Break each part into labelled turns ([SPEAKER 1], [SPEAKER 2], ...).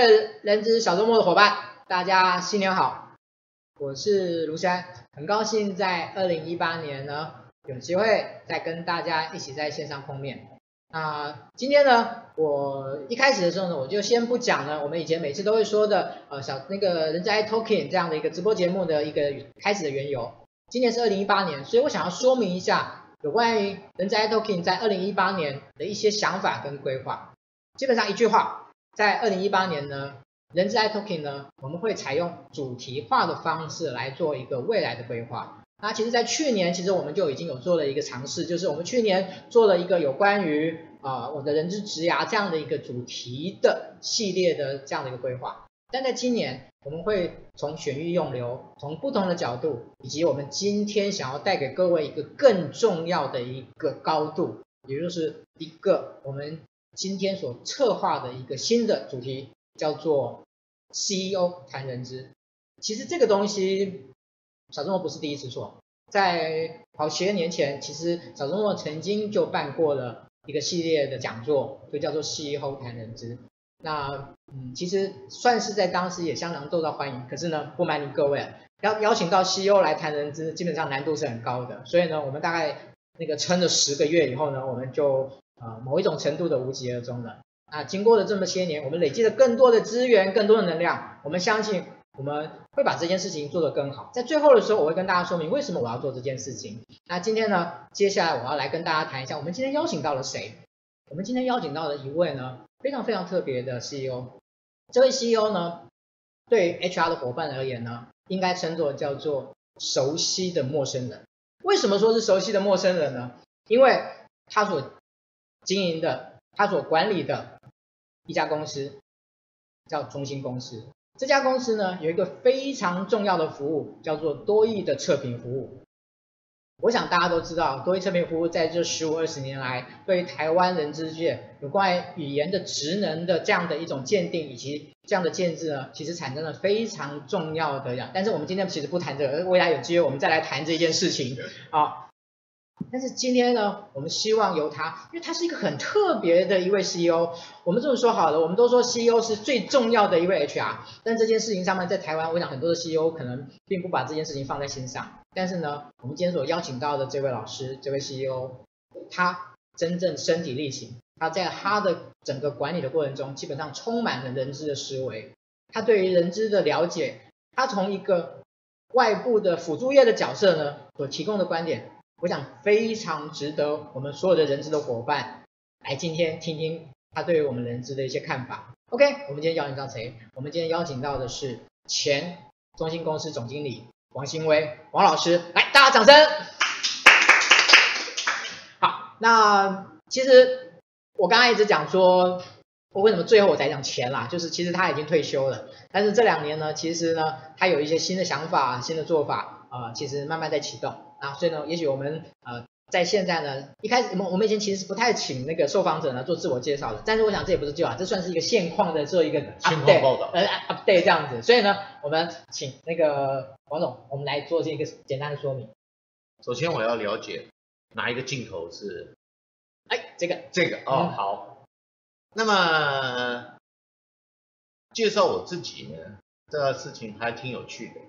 [SPEAKER 1] 位人资小周末的伙伴，大家新年好！我是卢山，很高兴在二零一八年呢，有机会再跟大家一起在线上碰面。那今天呢，我一开始的时候呢，我就先不讲呢，我们以前每次都会说的，呃，小那个人资 iTalking 这样的一个直播节目的一个开始的缘由。今年是二零一八年，所以我想要说明一下有关于人资 iTalking 在二零一八年的一些想法跟规划。基本上一句话。在二零一八年呢，人资 iTalking 呢，我们会采用主题化的方式来做一个未来的规划。那其实，在去年，其实我们就已经有做了一个尝试，就是我们去年做了一个有关于啊、我的人资职涯这样的一个主题的系列的这样的一个规划。但在今年，我们会从选育用留，从不同的角度，以及我们今天想要带给各位一个更重要的一个高度，也就是一个我们。今天所策划的一个新的主题叫做 CEO 谈人资。其实这个东西小周末不是第一次做，在好些年前，其实小周末曾经就办过了一个系列的讲座，就叫做 CEO 谈人资。那嗯，其实算是在当时也相当受到欢迎。可是呢，不瞒你各位，要邀请到 CEO 来谈人资，基本上难度是很高的。所以呢，我们大概那个撑了十个月以后呢，我们就。啊，某一种程度的无疾而终了。啊，经过了这么些年，我们累积了更多的资源，更多的能量。我们相信我们会把这件事情做得更好。在最后的时候，我会跟大家说明为什么我要做这件事情。那今天呢，接下来我要来跟大家谈一下，我们今天邀请到了谁？我们今天邀请到了一位呢，非常非常特别的 CEO。这位 CEO 呢，对 HR 的伙伴而言呢，应该称作叫做熟悉的陌生人。为什么说是熟悉的陌生人呢？因为他所经营的，他所管理的一家公司叫中兴公司。这家公司呢，有一个非常重要的服务，叫做多益的测评服务。我想大家都知道，多益测评服务在这十五二十年来，对于台湾人之界有关于语言的职能的这样的一种鉴定以及这样的建制呢，其实产生了非常重要的呀。但是我们今天其实不谈这个，未来有机会我们再来谈这件事情啊。但是今天呢，我们希望由他，因为他是一个很特别的一位 CEO。我们这么说好了，我们都说 CEO 是最重要的一位 HR。但这件事情上面，在台湾，我想很多的 CEO 可能并不把这件事情放在心上。但是呢，我们今天所邀请到的这位老师，这位 CEO，他真正身体力行，他在他的整个管理的过程中，基本上充满了人资的思维。他对于人资的了解，他从一个外部的辅助业的角色呢，所提供的观点。我想非常值得我们所有的人资的伙伴来今天听听他对于我们人资的一些看法。OK，我们今天邀请到谁？我们今天邀请到的是前中兴公司总经理王新威王老师，来，大家掌声。好，那其实我刚刚一直讲说，我为什么最后我才讲钱啦？就是其实他已经退休了，但是这两年呢，其实呢，他有一些新的想法、新的做法啊、其实慢慢在启动。啊，所以呢，也许我们呃，在现在呢，一开始我们我们以前其实是不太请那个受访者呢做自我介绍的，但是我想这也不是旧啊，这算是一个现况的做一个 update，呃 update 这样子，所以呢，我们请那个王总，我们来做这个简单的说明。
[SPEAKER 2] 首先我要了解哪一个镜头是，
[SPEAKER 1] 哎，这个
[SPEAKER 2] 这个哦、嗯、好，那么介绍我自己呢，这个事情还挺有趣的。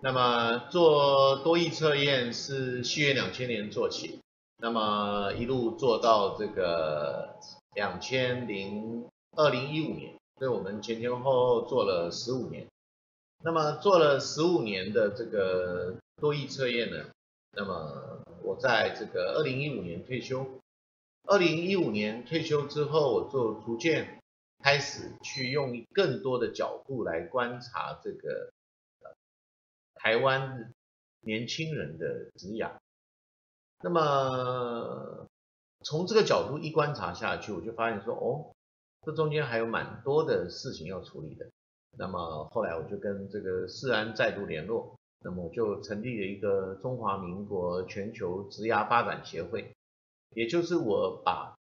[SPEAKER 2] 那么做多益测验是西元两千年做起，那么一路做到这个两千零二零一五年，所以我们前前后后做了十五年。那么做了十五年的这个多益测验呢，那么我在这个二零一五年退休。二零一五年退休之后，我就逐渐开始去用更多的角度来观察这个。台湾年轻人的职涯，那么从这个角度一观察下去，我就发现说，哦，这中间还有蛮多的事情要处理的。那么后来我就跟这个世安再度联络，那么我就成立了一个中华民国全球职涯发展协会，也就是我把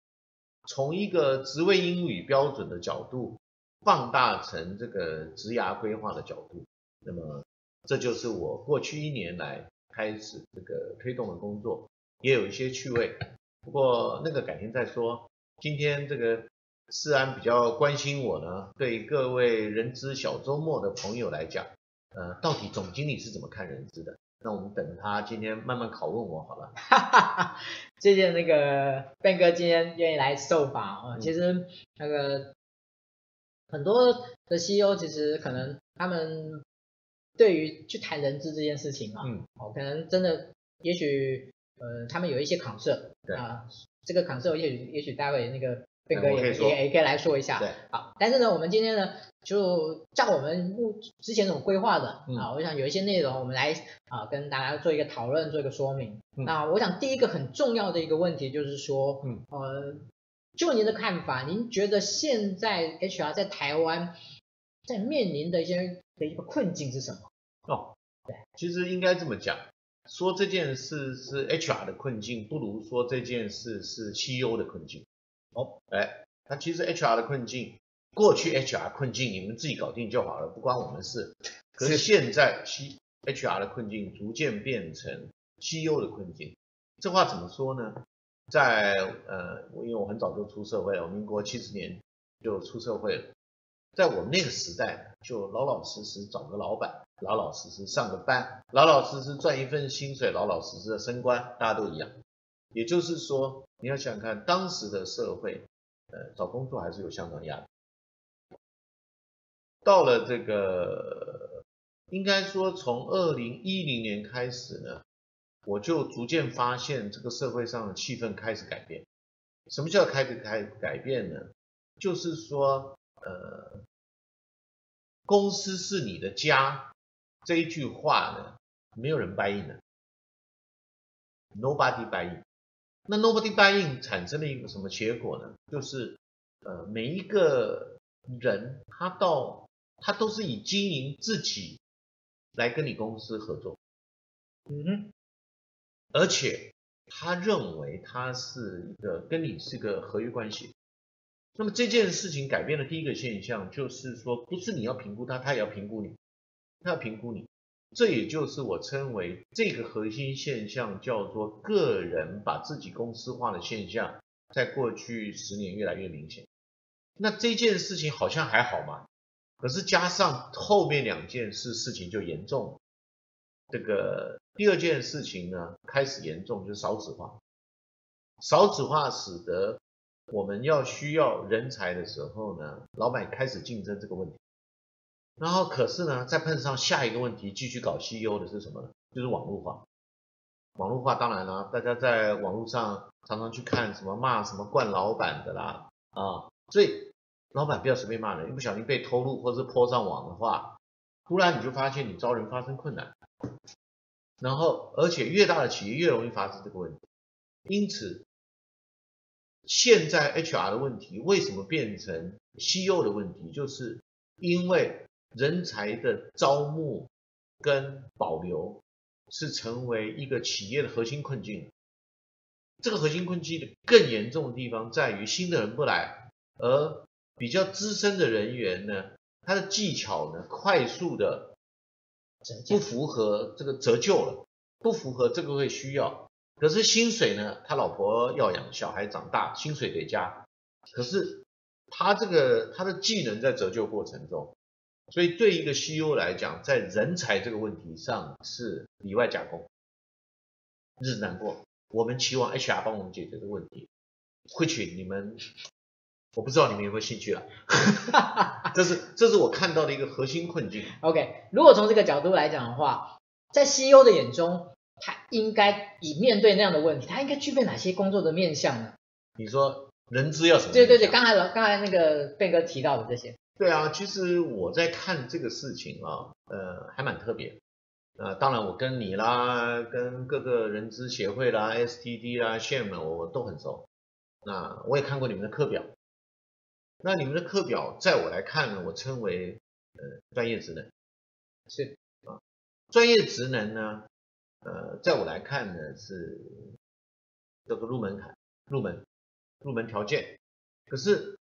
[SPEAKER 2] 从一个职位英语标准的角度放大成这个职涯规划的角度，那么。这就是我过去一年来开始这个推动的工作，也有一些趣味。不过那个改天再说。今天这个世安比较关心我呢，对各位人资小周末的朋友来讲，呃，到底总经理是怎么看人资的？那我们等他今天慢慢拷问我好了。
[SPEAKER 1] 哈哈哈，谢谢那个 Ben 哥今天愿意来受访啊。其实那个很多的 CEO 其实可能他们对于去谈人资这件事情啊，嗯，哦，可能真的也许呃他们有一些 concern 对。啊，这个 concern 也许也许待会那个。斌哥也也也可以来说一下，对，好，但是呢，我们今天呢，就照我们目之前这种规划的、嗯、啊，我想有一些内容，我们来啊跟大家做一个讨论，做一个说明。嗯、那我想第一个很重要的一个问题就是说，嗯，呃，就您的看法，您觉得现在 HR 在台湾在面临的一些的一个困境是什么？
[SPEAKER 2] 哦，对，其实应该这么讲，说这件事是 HR 的困境，不如说这件事是 CEO 的困境。哦，哎，那其实 HR 的困境，过去 HR 困境你们自己搞定就好了，不关我们事。可是现在 C HR 的困境逐渐变成 CEO 的困境，这话怎么说呢？在呃，因为我很早就出社会了，我民国七十年就出社会了，在我们那个时代，就老老实实找个老板，老老实实上个班，老老实实赚一份薪水，老老实实的升官，大家都一样。也就是说，你要想看，当时的社会，呃，找工作还是有相当压力。到了这个，应该说从二零一零年开始呢，我就逐渐发现这个社会上的气氛开始改变。什么叫开始开改变呢？就是说，呃，公司是你的家这一句话呢，没有人 buy in 的，nobody buy in。那 nobody buy in 产生了一个什么结果呢？就是呃每一个人他到他都是以经营自己来跟你公司合作，嗯哼，而且他认为他是一个跟你是个合约关系。那么这件事情改变的第一个现象，就是说不是你要评估他，他也要评估你，他要评估你。这也就是我称为这个核心现象，叫做个人把自己公司化的现象，在过去十年越来越明显。那这件事情好像还好嘛，可是加上后面两件事，事情就严重了。这个第二件事情呢，开始严重，就是少子化。少子化使得我们要需要人才的时候呢，老板开始竞争这个问题。然后，可是呢，再碰上下一个问题，继续搞 CEO 的是什么呢？就是网络化。网络化当然了，大家在网络上常常去看什么骂什么惯老板的啦啊，所以老板不要随便骂人，一不小心被偷录或者是泼上网的话，突然你就发现你招人发生困难。然后，而且越大的企业越容易发生这个问题。因此，现在 HR 的问题为什么变成 CEO 的问题？就是因为。人才的招募跟保留是成为一个企业的核心困境。这个核心困境的更严重的地方在于新的人不来，而比较资深的人员呢，他的技巧呢，快速的不符合这个折旧了，不符合这个会需要。可是薪水呢，他老婆要养，小孩长大，薪水得加。可是他这个他的技能在折旧过程中。所以对一个 CEO 来讲，在人才这个问题上是里外夹攻，日子难过。我们期望 HR 帮我们解决这个问题。会请你们，我不知道你们有没有兴趣了。这是这是我看到的一个核心困境。
[SPEAKER 1] OK，如果从这个角度来讲的话，在 CEO 的眼中，他应该以面对那样的问题，他应该具备哪些工作的面向呢？
[SPEAKER 2] 你说人资要什么？
[SPEAKER 1] 对对对，刚才刚才那个贝哥提到的这些。
[SPEAKER 2] 对啊，其实我在看这个事情啊，呃，还蛮特别。呃，当然我跟你啦，跟各个人资协会啦、STD 啦、SHAME 我都很熟。那我也看过你们的课表。那你们的课表，在我来看呢，我称为呃专业职能。是啊，专业职能呢，呃，在我来看呢是这个入门槛、入门、入门条件。可是。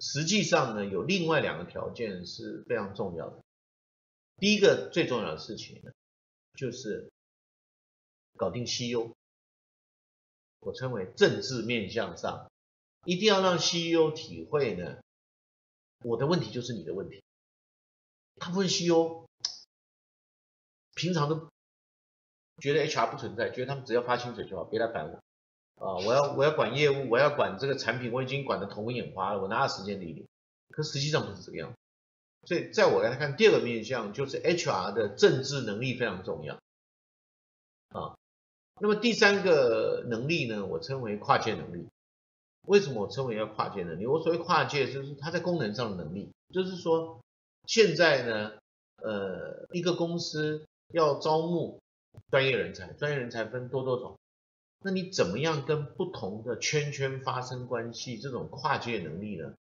[SPEAKER 2] 实际上呢，有另外两个条件是非常重要的。第一个最重要的事情呢，就是搞定 CEO，我称为政治面向上一定要让 CEO 体会呢，我的问题就是你的问题。大部分 CEO 平常都觉得 HR 不存在，觉得他们只要发薪水就好，别来烦我。啊，我要我要管业务，我要管这个产品，我已经管得头昏眼花了，我哪有时间理你？可实际上不是这个样。所以在我来看，第二个面向就是 HR 的政治能力非常重要。啊，那么第三个能力呢，我称为跨界能力。为什么我称为要跨界能力？我所谓跨界，就是它在功能上的能力，就是说现在呢，呃，一个公司要招募专业人才，专业人才分多多种。那你怎么样跟不同的圈圈发生关系？这种跨界能力呢，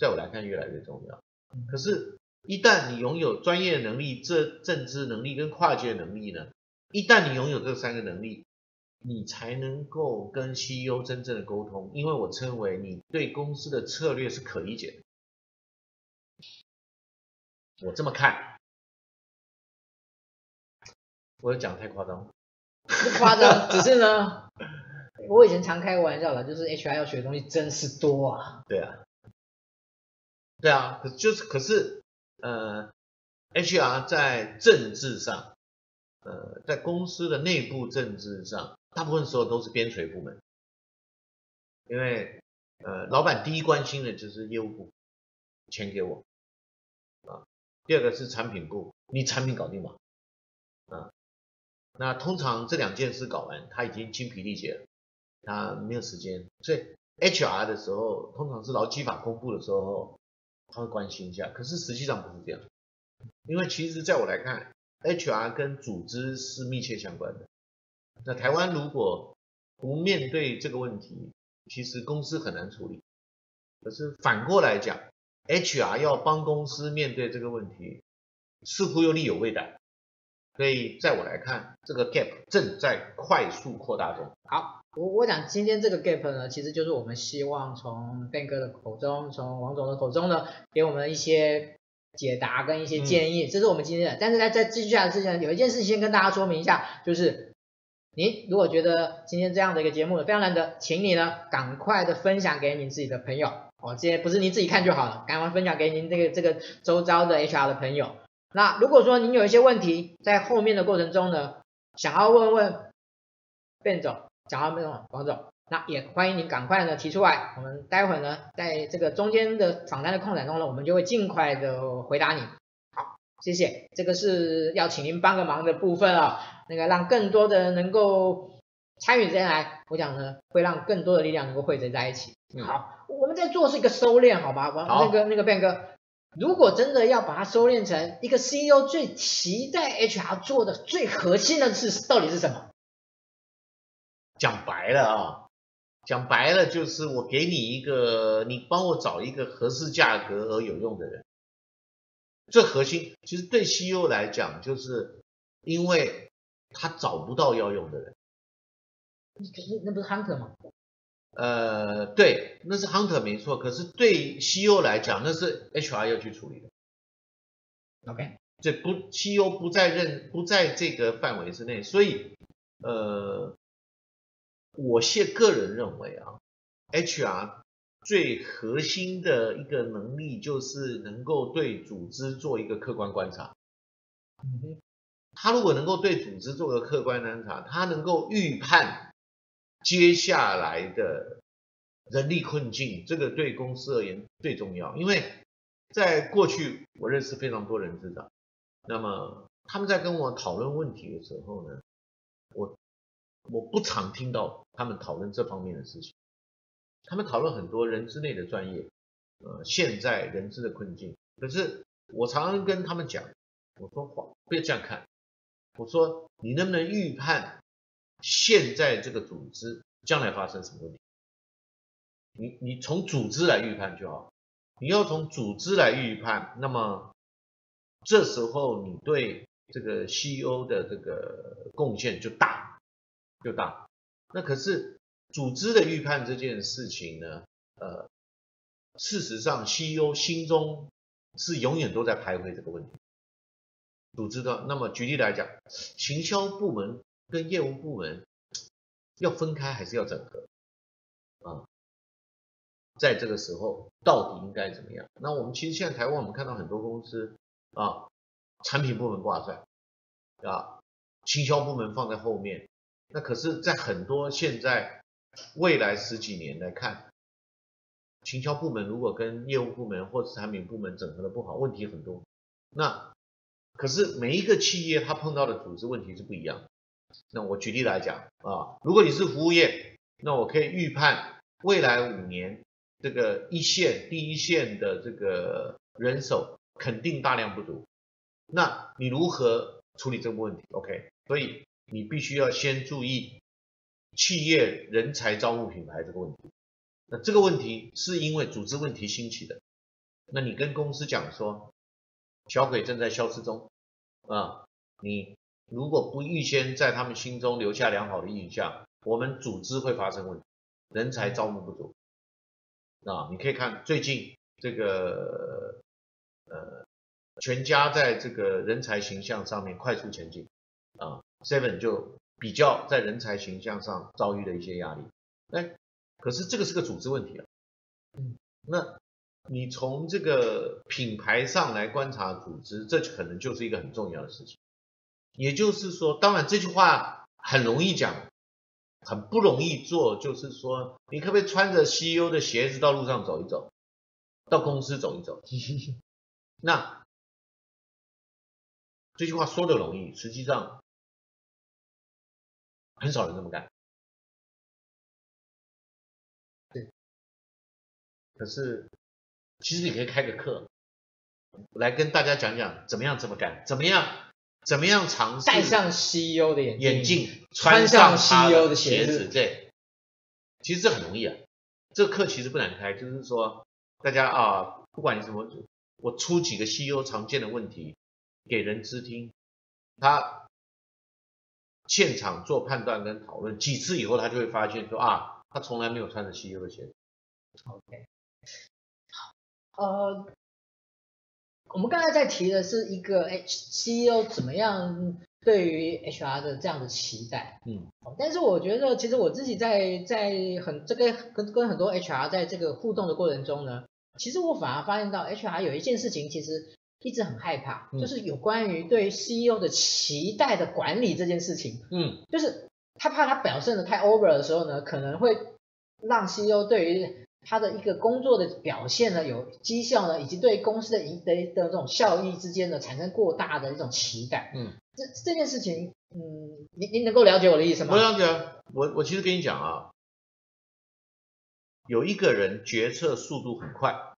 [SPEAKER 2] 在我来看越来越重要。可是，一旦你拥有专业能力、这政治能力跟跨界能力呢，一旦你拥有这三个能力，你才能够跟 CEO 真正的沟通。因为我称为你对公司的策略是可理解的。我这么看，我有讲太夸张。
[SPEAKER 1] 不夸张，只是呢，我以前常开玩笑的，就是 HR 要学的东西真是多啊。
[SPEAKER 2] 对啊，对啊，可就是可是，呃，HR 在政治上，呃，在公司的内部政治上，大部分时候都是边陲部门，因为呃，老板第一关心的就是业务部，钱给我，啊，第二个是产品部，你产品搞定吗？啊。那通常这两件事搞完，他已经精疲力竭了，他没有时间。所以 HR 的时候，通常是劳基法公布的时候，他会关心一下。可是实际上不是这样，因为其实在我来看，HR 跟组织是密切相关的。那台湾如果不面对这个问题，其实公司很难处理。可是反过来讲，HR 要帮公司面对这个问题，似乎又力有未逮。所以，在我来看，这个 gap 正在快速扩大中。
[SPEAKER 1] 好，我我讲今天这个 gap 呢，其实就是我们希望从 Ben 哥的口中，从王总的口中呢，给我们一些解答跟一些建议。嗯、这是我们今天的。但是在在继续下来之前，有一件事情先跟大家说明一下，就是您如果觉得今天这样的一个节目非常难得，请你呢赶快的分享给你自己的朋友。哦，这些不是你自己看就好了，赶快分享给您这个这个周遭的 HR 的朋友。那如果说您有一些问题，在后面的过程中呢，想要问问 Ben 总，想要问问王总，那也欢迎您赶快呢提出来，我们待会呢，在这个中间的访谈的空档中呢，我们就会尽快的回答你。好，谢谢，这个是要请您帮个忙的部分啊、哦，那个让更多的人能够参与进来，我想呢，会让更多的力量能够汇集在一起。嗯、好，我们在做是一个收敛，好吧？王，那个那个 Ben 哥。如果真的要把它收敛成一个 CEO 最期待 HR 做的最核心的事，到底是什么？
[SPEAKER 2] 讲白了啊，讲白了就是我给你一个，你帮我找一个合适价格而有用的人。最核心，其实对 CEO 来讲，就是因为他找不到要用的人。
[SPEAKER 1] 那那不是 Hunter 吗？
[SPEAKER 2] 呃，对，那是 hunter 没错，可是对 CEO 来讲，那是 HR 要去处理的。
[SPEAKER 1] OK，
[SPEAKER 2] 这不 CEO 不在任不在这个范围之内，所以呃，我现个人认为啊，HR 最核心的一个能力就是能够对组织做一个客观观察。
[SPEAKER 1] 嗯哼，
[SPEAKER 2] 他如果能够对组织做个客观观察，他能够预判。接下来的人力困境，这个对公司而言最重要，因为在过去我认识非常多人资长，那么他们在跟我讨论问题的时候呢，我我不常听到他们讨论这方面的事情，他们讨论很多人资内的专业，呃，现在人资的困境，可是我常常跟他们讲，我说话不要这样看，我说你能不能预判？现在这个组织将来发生什么问题？你你从组织来预判就好。你要从组织来预判，那么这时候你对这个 CEO 的这个贡献就大，就大。那可是组织的预判这件事情呢？呃，事实上 CEO 心中是永远都在徘徊这个问题。组织的，那么举例来讲，行销部门。跟业务部门要分开还是要整合啊？在这个时候到底应该怎么样？那我们其实现在台湾我们看到很多公司啊，产品部门挂帅啊，行销部门放在后面。那可是，在很多现在未来十几年来看，行销部门如果跟业务部门或者产品部门整合的不好，问题很多。那可是每一个企业它碰到的组织问题是不一样。那我举例来讲啊，如果你是服务业，那我可以预判未来五年这个一线第一线的这个人手肯定大量不足。那你如何处理这个问题？OK，所以你必须要先注意企业人才招募品牌这个问题。那这个问题是因为组织问题兴起的。那你跟公司讲说，小鬼正在消失中啊，你。如果不预先在他们心中留下良好的印象，我们组织会发生问题，人才招募不足。啊，你可以看最近这个呃，全家在这个人才形象上面快速前进啊，Seven 就比较在人才形象上遭遇了一些压力。哎，可是这个是个组织问题啊。嗯，那你从这个品牌上来观察组织，这可能就是一个很重要的事情。也就是说，当然这句话很容易讲，很不容易做。就是说，你可不可以穿着 CEO 的鞋子到路上走一走，到公司走一走？那这句话说的容易，实际上很少人这么干。对。可是，其实你可以开个课，来跟大家讲讲怎么样这么干，怎么样？怎么样尝试
[SPEAKER 1] 戴上 CEO 的眼镜，
[SPEAKER 2] 眼镜穿上 CEO 的鞋子？对，其实这很容易啊。这个课其实不难开，就是说大家啊，不管你什么，我出几个 CEO 常见的问题给人知听，他现场做判断跟讨论几次以后，他就会发现说啊，他从来没有穿着 CEO 的鞋子。
[SPEAKER 1] OK，好，呃。我们刚才在提的是一个 H CEO 怎么样对于 HR 的这样的期待，嗯，但是我觉得其实我自己在在很这个跟跟很多 HR 在这个互动的过程中呢，其实我反而发现到 HR 有一件事情其实一直很害怕，嗯，就是有关于对 CEO 的期待的管理这件事情，嗯，就是他怕他表现的太 over 的时候呢，可能会让 CEO 对于他的一个工作的表现呢，有绩效呢，以及对公司的一的的这种效益之间呢，产生过大的一种期待。嗯，这这件事情，嗯，您您能够了解我的意思吗？
[SPEAKER 2] 我了解，我我其实跟你讲啊，有一个人决策速度很快，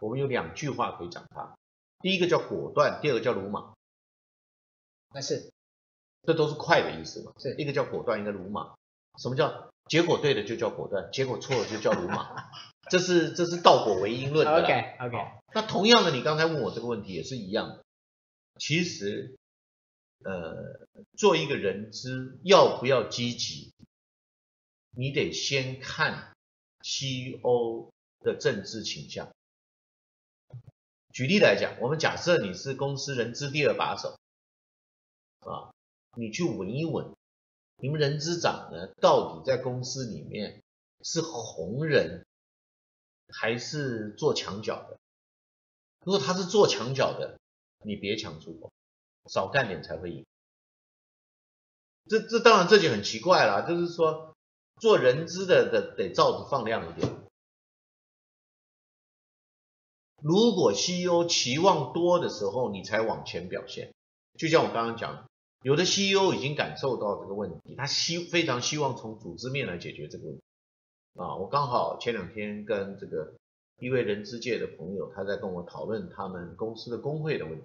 [SPEAKER 2] 我们有两句话可以讲他，第一个叫果断，第二个叫鲁莽。
[SPEAKER 1] 那是，
[SPEAKER 2] 这都是快的意思嘛？
[SPEAKER 1] 是，
[SPEAKER 2] 一个叫果断，一个鲁莽。什么叫？结果对的就叫果断，结果错了就叫鲁莽，这是这是倒果为因论的。
[SPEAKER 1] OK OK。
[SPEAKER 2] 那同样的，你刚才问我这个问题也是一样的。其实，呃，做一个人资要不要积极，你得先看西欧的政治倾向。举例来讲，我们假设你是公司人资第二把手，啊，你去闻一闻。你们人资长呢，到底在公司里面是红人还是做墙角的？如果他是做墙角的，你别抢出头，少干点才会赢。这这当然这就很奇怪了，就是说做人资的的得罩子放亮一点。如果 CEO 期望多的时候，你才往前表现，就像我刚刚讲。有的 CEO 已经感受到这个问题，他希非常希望从组织面来解决这个问题啊。我刚好前两天跟这个一位人资界的朋友，他在跟我讨论他们公司的工会的问题。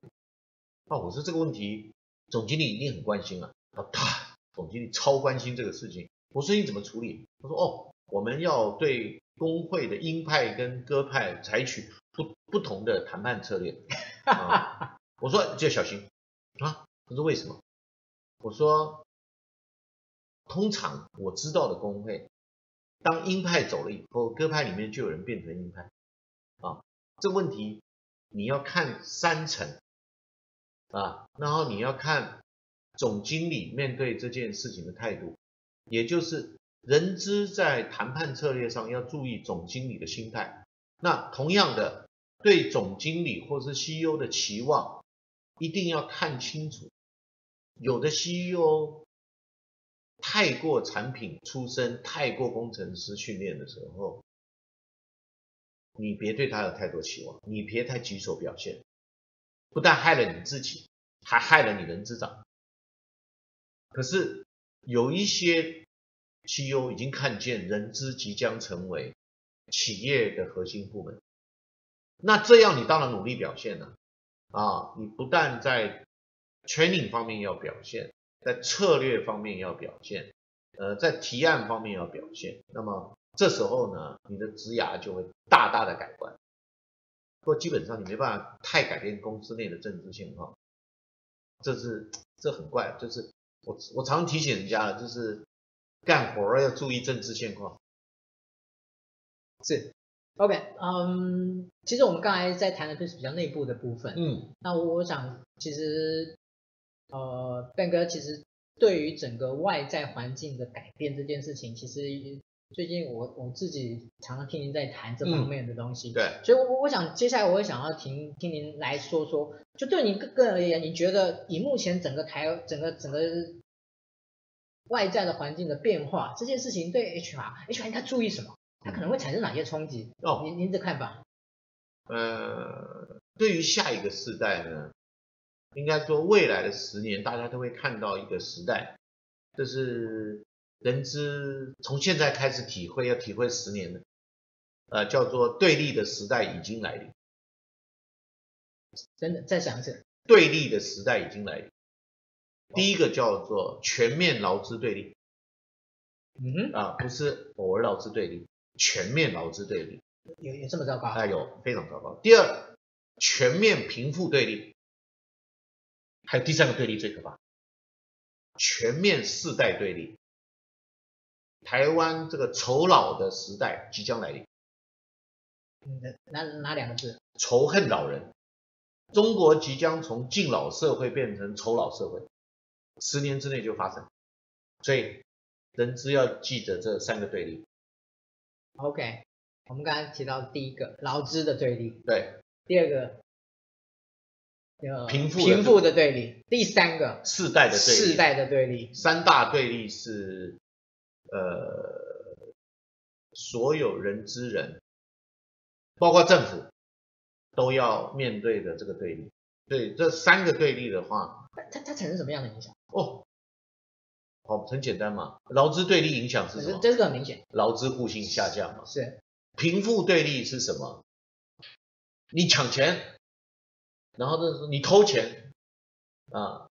[SPEAKER 2] 啊，我说这个问题总经理一定很关心啊。他他总经理超关心这个事情。我说你怎么处理？他说哦，我们要对工会的鹰派跟鸽派采取不不同的谈判策略。啊，我说就要小心啊。他说为什么？我说，通常我知道的工会，当鹰派走了以后，鸽派里面就有人变成鹰派，啊，这个问题你要看三层，啊，然后你要看总经理面对这件事情的态度，也就是人资在谈判策略上要注意总经理的心态。那同样的，对总经理或是 CEO 的期望，一定要看清楚。有的 CEO 太过产品出身，太过工程师训练的时候，你别对他有太多期望，你别太举手表现，不但害了你自己，还害了你人资长。可是有一些 CEO 已经看见人资即将成为企业的核心部门，那这样你当然努力表现了啊！你不但在 training 方面要表现，在策略方面要表现，呃，在提案方面要表现，那么这时候呢，你的职涯就会大大的改观。不过基本上你没办法太改变公司内的政治现况，这是这很怪，就是。我我常提醒人家了，就是干活要注意政治现况。
[SPEAKER 1] 是，OK，嗯，其实我们刚才在谈的都是比较内部的部分。嗯，那我我想其实，呃，Ben 哥其实对于整个外在环境的改变这件事情，其实。最近我我自己常常听您在谈这方面的东西，
[SPEAKER 2] 嗯、对，
[SPEAKER 1] 所以我，我我想接下来我也想要听听您来说说，就对您个个人而言，你觉得以目前整个台整个整个外在的环境的变化，这件事情对 HR，HR 应该注意什么？它可能会产生哪些冲击？哦，您您的看法？
[SPEAKER 2] 呃，对于下一个世代呢，应该说未来的十年，大家都会看到一个时代，就是。人之从现在开始体会，要体会十年的，呃，叫做对立的时代已经来临。
[SPEAKER 1] 真的，再想一次，
[SPEAKER 2] 对立的时代已经来临。第一个叫做全面劳资对立。嗯哼，啊，不是偶尔劳资对立，全面劳资对立。
[SPEAKER 1] 有有这么糟糕？
[SPEAKER 2] 啊，有非常糟糕。第二，全面贫富对立。还有第三个对立最可怕，全面世代对立。台湾这个仇老的时代即将来临。
[SPEAKER 1] 哪哪两个字？
[SPEAKER 2] 仇恨老人。中国即将从敬老社会变成仇老社会，十年之内就发生。所以人只要记得这三个对立。
[SPEAKER 1] OK，我们刚才提到第一个劳资的对立。
[SPEAKER 2] 对。
[SPEAKER 1] 第二个。贫富贫富的对立。第三个。
[SPEAKER 2] 世代的对立。
[SPEAKER 1] 世代的对立。
[SPEAKER 2] 三大对立是。呃，所有人之人，包括政府，都要面对的这个对立。对，这三个对立的话，
[SPEAKER 1] 它它产生什么样的影响？
[SPEAKER 2] 哦，好，很简单嘛。劳资对立影响是什么？
[SPEAKER 1] 这个很明显，
[SPEAKER 2] 劳资互信下降嘛。
[SPEAKER 1] 是。
[SPEAKER 2] 贫富对立是什么？你抢钱，然后就是你偷钱，啊，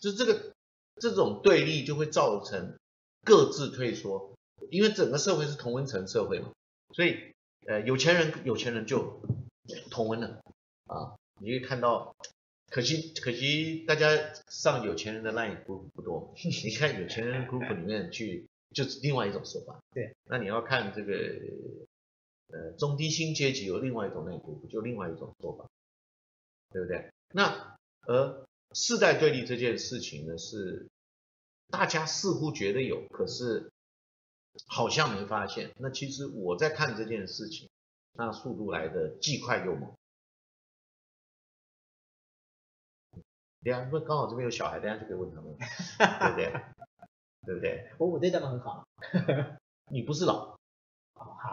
[SPEAKER 2] 就这个这种对立就会造成。各自退缩，因为整个社会是同温层社会嘛，所以呃有钱人有钱人就同温了啊，你会看到，可惜可惜大家上有钱人的 line 不不多，你看有钱人 group 里面去就是另外一种说法，
[SPEAKER 1] 对，
[SPEAKER 2] 那你要看这个呃中低薪阶级有另外一种 line group 就另外一种说法，对不对？那而世代对立这件事情呢是。大家似乎觉得有，可是好像没发现。那其实我在看这件事情，那速度来的既快又猛。对啊，因为刚好这边有小孩，等下就可以问他们，对不对？对不对？
[SPEAKER 1] 我我对他们很好。
[SPEAKER 2] 你不是老，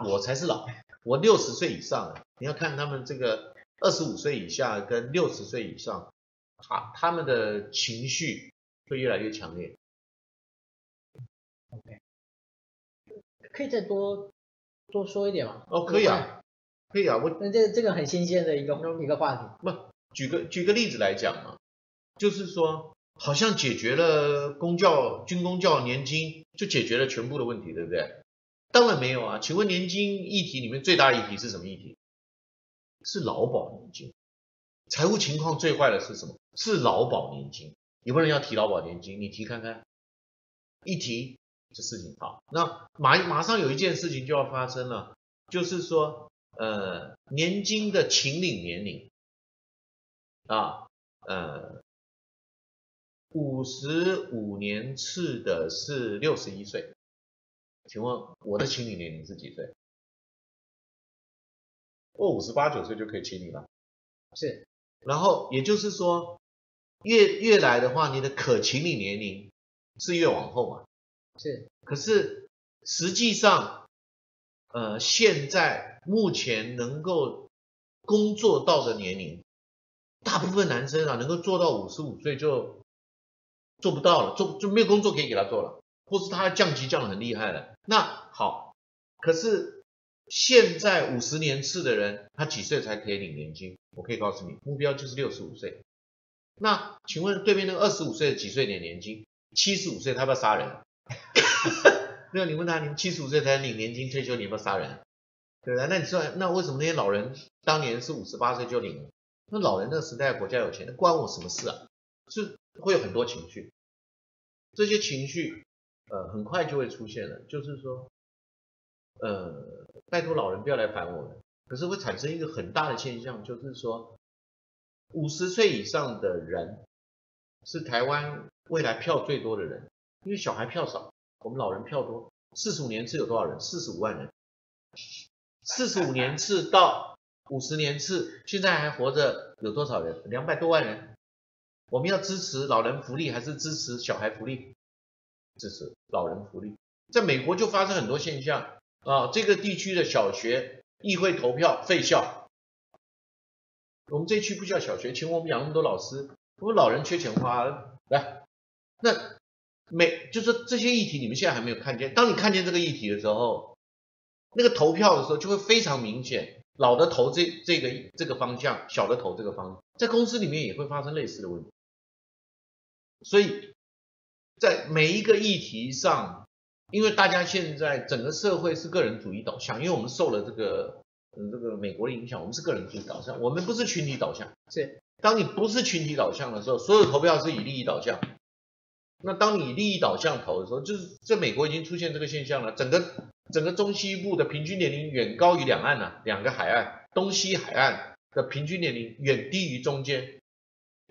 [SPEAKER 2] 我才是老。我六十岁以上了，你要看他们这个二十五岁以下跟六十岁以上，他他们的情绪会越来越强烈。
[SPEAKER 1] OK，可以再多多说一点吗？
[SPEAKER 2] 哦，可以啊，可以啊，我
[SPEAKER 1] 那这这个很新鲜的一个一个话题。
[SPEAKER 2] 不，举个举个例子来讲嘛，就是说，好像解决了公教军公教年金，就解决了全部的问题，对不对？当然没有啊，请问年金议题里面最大议题是什么议题？是劳保年金。财务情况最坏的是什么？是劳保年金。有没有人要提劳保年金？你提看看，一提。这事情好，那马马上有一件事情就要发生了，就是说，呃，年金的请领年龄啊，呃，五十五年次的是六十一岁，请问我的请领年龄是几岁？我五十八九岁就可以请你了。
[SPEAKER 1] 是。
[SPEAKER 2] 然后也就是说，越越来的话，你的可请你年龄是越往后嘛。
[SPEAKER 1] 是。
[SPEAKER 2] 可是实际上，呃，现在目前能够工作到的年龄，大部分男生啊，能够做到五十五岁就做不到了，做就没有工作可以给他做了，或是他降级降的很厉害了。那好，可是现在五十年次的人，他几岁才可以领年金？我可以告诉你，目标就是六十五岁。那请问对面那个二十五岁的几岁领年金？七十五岁他要不要杀人？没有，你问他，你七十五岁才领年金退休，你要不要杀人？对不对？那你说，那为什么那些老人当年是五十八岁就领了？那老人那个时代国家有钱，那关我什么事啊？是会有很多情绪，这些情绪，呃，很快就会出现了。就是说，呃，拜托老人不要来烦我们。可是会产生一个很大的现象，就是说，五十岁以上的人是台湾未来票最多的人，因为小孩票少，我们老人票多。四十五年次有多少人？四十五万人。四十五年次到。五十年次，现在还活着有多少人？两百多万人。我们要支持老人福利还是支持小孩福利？支持老人福利。在美国就发生很多现象啊，这个地区的小学议会投票废校。我们这区不需要小学，请我们养那么多老师，我们老人缺钱花。来，那每就是这些议题，你们现在还没有看见。当你看见这个议题的时候，那个投票的时候就会非常明显。老的投这这个这个方向，小的投这个方，在公司里面也会发生类似的问题。所以，在每一个议题上，因为大家现在整个社会是个人主义导向，因为我们受了这个嗯这个美国的影响，我们是个人主义导向，我们不是群体导向。
[SPEAKER 1] 是，
[SPEAKER 2] 当你不是群体导向的时候，所有投票是以利益导向。那当你利益导向投的时候，就是在美国已经出现这个现象了，整个。整个中西部的平均年龄远高于两岸呐，两个海岸，东西海岸的平均年龄远低于中间，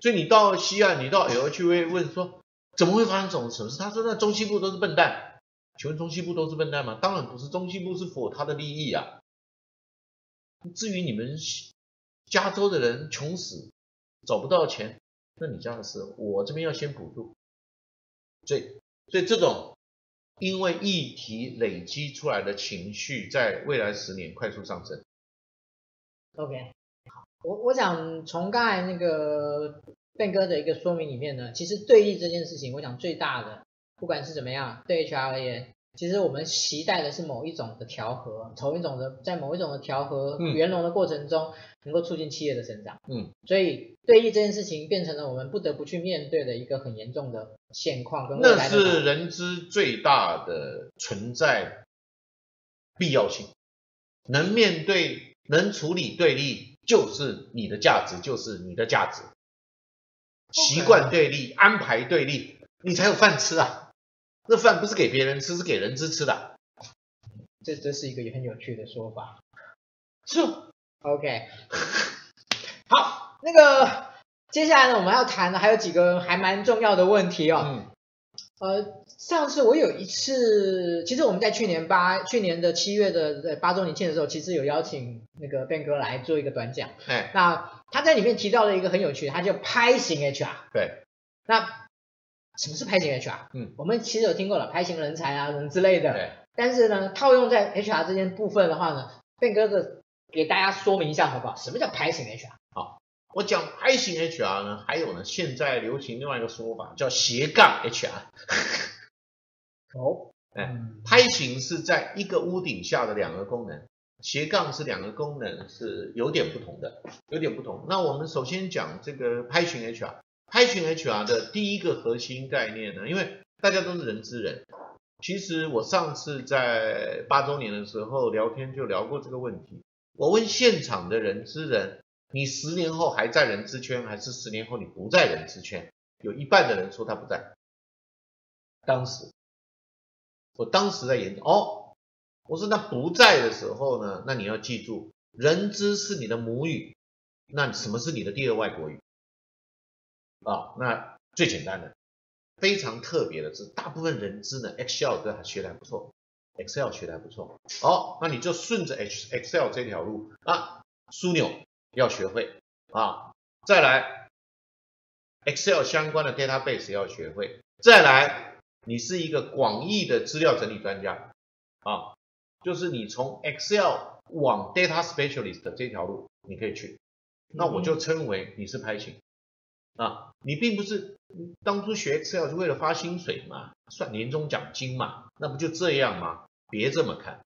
[SPEAKER 2] 所以你到西岸，你到 L 去会问说，怎么会发生这种什么事？他说那中西部都是笨蛋，请问中西部都是笨蛋吗？当然不是，中西部是符合他的利益啊。至于你们加州的人穷死找不到钱，那你家的事，我这边要先补助。所以，所以这种。因为议题累积出来的情绪，在未来十年快速上升。
[SPEAKER 1] OK，好，我我想从刚才那个变哥的一个说明里面呢，其实对立这件事情，我想最大的，不管是怎么样，对 HR 而言。其实我们期待的是某一种的调和，某一种的在某一种的调和圆融的过程中，能够促进企业的成长。嗯，所以对立这件事情变成了我们不得不去面对的一个很严重的现况跟未来。
[SPEAKER 2] 那是人之最大的存在必要性，能面对、能处理对立，就是你的价值，就是你的价值。习惯对立，安排对立，你才有饭吃啊。那饭不是给别人吃，是给人吃吃的。
[SPEAKER 1] 这这是一个很有趣的说法。
[SPEAKER 2] 是
[SPEAKER 1] ，OK。好，那个接下来呢，我们要谈的还有几个还蛮重要的问题哦。嗯。呃，上次我有一次，其实我们在去年八去年的七月的八周年庆的时候，其实有邀请那个 Ben 哥来做一个短讲。
[SPEAKER 2] 哎。
[SPEAKER 1] 那他在里面提到了一个很有趣的，他叫拍型 HR。
[SPEAKER 2] 对。
[SPEAKER 1] 那。什么是拍型 HR？
[SPEAKER 2] 嗯，
[SPEAKER 1] 我们其实有听过了，拍型人才啊，什么之类的。
[SPEAKER 2] 对。
[SPEAKER 1] 但是呢，套用在 HR 这件部分的话呢变哥哥给大家说明一下好不好？什么叫拍型 HR？
[SPEAKER 2] 好，我讲拍型 HR 呢，还有呢，现在流行另外一个说法叫斜杠 HR。
[SPEAKER 1] 哦。
[SPEAKER 2] 哎，拍型是在一个屋顶下的两个功能，斜杠是两个功能是有点不同的，有点不同。那我们首先讲这个拍型 HR。拍型 HR 的第一个核心概念呢，因为大家都是人之人，其实我上次在八周年的时候聊天就聊过这个问题。我问现场的人之人，你十年后还在人之圈，还是十年后你不在人之圈？有一半的人说他不在。当时，我当时在研究，哦，我说那不在的时候呢，那你要记住，人资是你的母语，那什么是你的第二外国语？啊、哦，那最简单的，非常特别的是，大部分人知呢，Excel 都还学得还不错，Excel 学的还不错，哦，那你就顺着 H Excel 这条路啊，枢纽要学会啊，再来 Excel 相关的 database 要学会，再来你是一个广义的资料整理专家啊，就是你从 Excel 往 data specialist 这条路你可以去，那我就称为你是拍型啊，你并不是当初学 Excel 是为了发薪水嘛，算年终奖金嘛，那不就这样吗？别这么看，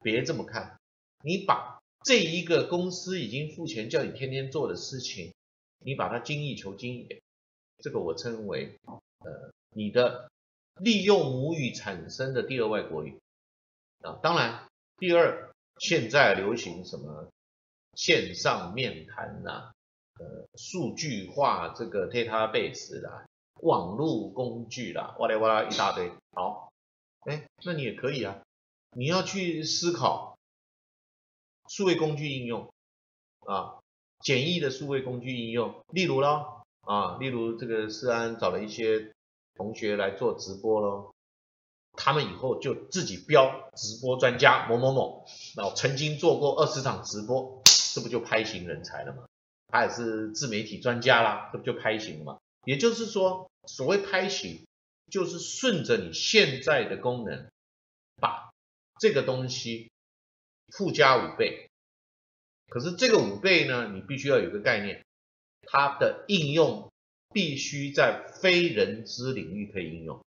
[SPEAKER 2] 别这么看，你把这一个公司已经付钱叫你天天做的事情，你把它精益求精一点，这个我称为呃你的利用母语产生的第二外国语啊。当然，第二现在流行什么线上面谈呐，呃数据化这个 database 啦，网络工具啦，哇啦哇啦一大堆，好。哎，那你也可以啊，你要去思考数位工具应用啊，简易的数位工具应用，例如咯，啊，例如这个思安找了一些同学来做直播咯，他们以后就自己标直播专家某某某，然后曾经做过二十场直播，这不就拍型人才了吗？他也是自媒体专家啦，这不就拍型了嘛？也就是说，所谓拍型。就是顺着你现在的功能，把这个东西附加五倍。可是这个五倍呢，你必须要有个概念，它的应用必须在非人知领域可以应用。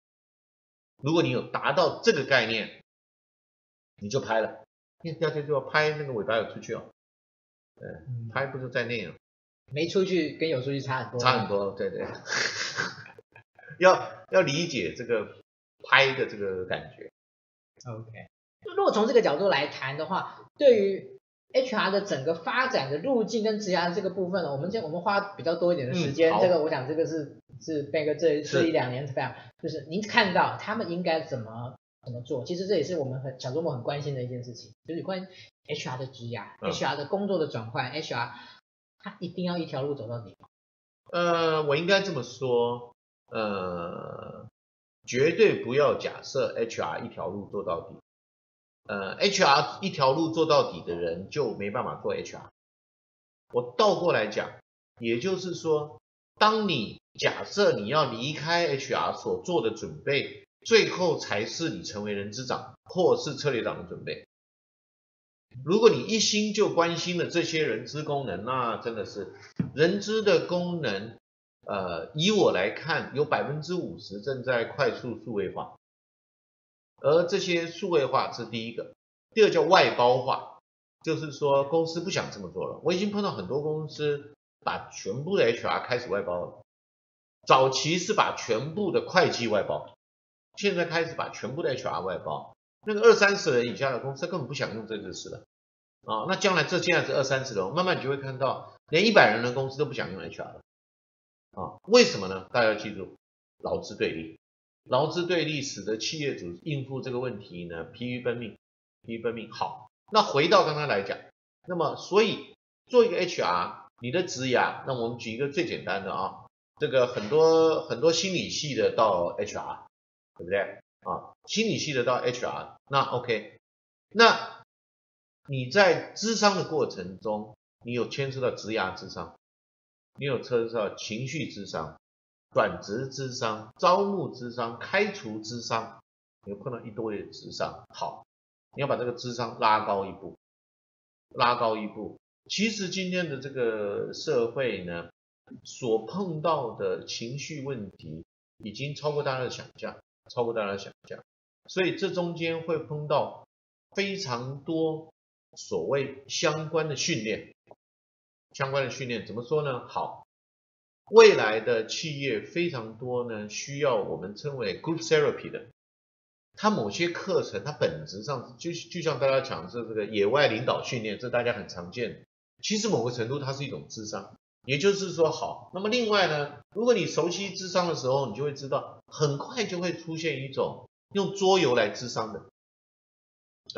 [SPEAKER 2] 如果你有达到这个概念，你就拍了。第二天就要拍那个尾巴要出去哦，嗯，拍不是在内哦，
[SPEAKER 1] 没出去跟有出去差很多，
[SPEAKER 2] 差很多，对对。要要理解这个拍的这个感觉。
[SPEAKER 1] OK，如果从这个角度来谈的话，对于 HR 的整个发展的路径跟职涯的这个部分呢，我们先我们花比较多一点的时间。嗯、这个我想这个是是 Ben 哥这这一两年非常，就是您看到他们应该怎么怎么做。其实这也是我们很小周末很关心的一件事情，就是关于 HR 的职涯、嗯、HR 的工作的转换，HR 他一定要一条路走到底吗？
[SPEAKER 2] 呃，我应该这么说。呃，绝对不要假设 HR 一条路做到底。呃，HR 一条路做到底的人就没办法做 HR。我倒过来讲，也就是说，当你假设你要离开 HR 所做的准备，最后才是你成为人资长或是策略长的准备。如果你一心就关心了这些人资功能，那真的是人资的功能。呃，以我来看，有百分之五十正在快速数位化，而这些数位化是第一个，第二叫外包化，就是说公司不想这么做了。我已经碰到很多公司把全部的 HR 开始外包了，早期是把全部的会计外包，现在开始把全部的 HR 外包。那个二三十人以下的公司根本不想用这个事了啊，那将来这现在是二三十人，慢慢你就会看到，连一百人的公司都不想用 HR 了。啊，为什么呢？大家要记住，劳资对立，劳资对立使得企业主应付这个问题呢，疲于奔命，疲于奔命。好，那回到刚刚来讲，那么所以做一个 HR，你的职涯，那我们举一个最简单的啊，这个很多很多心理系的到 HR，对不对？啊，心理系的到 HR，那 OK，那你在咨商的过程中，你有牵涉到职涯咨商。你有车上情绪咨商、转职咨商、招募咨商、开除咨商，你有碰到一堆的智商。好，你要把这个智商拉高一步，拉高一步。其实今天的这个社会呢，所碰到的情绪问题已经超过大家的想象，超过大家想象。所以这中间会碰到非常多所谓相关的训练。相关的训练怎么说呢？好，未来的企业非常多呢，需要我们称为 group therapy 的。它某些课程，它本质上就就像大家讲的这个野外领导训练，这大家很常见的。其实某个程度它是一种智商，也就是说，好，那么另外呢，如果你熟悉智商的时候，你就会知道，很快就会出现一种用桌游来智商的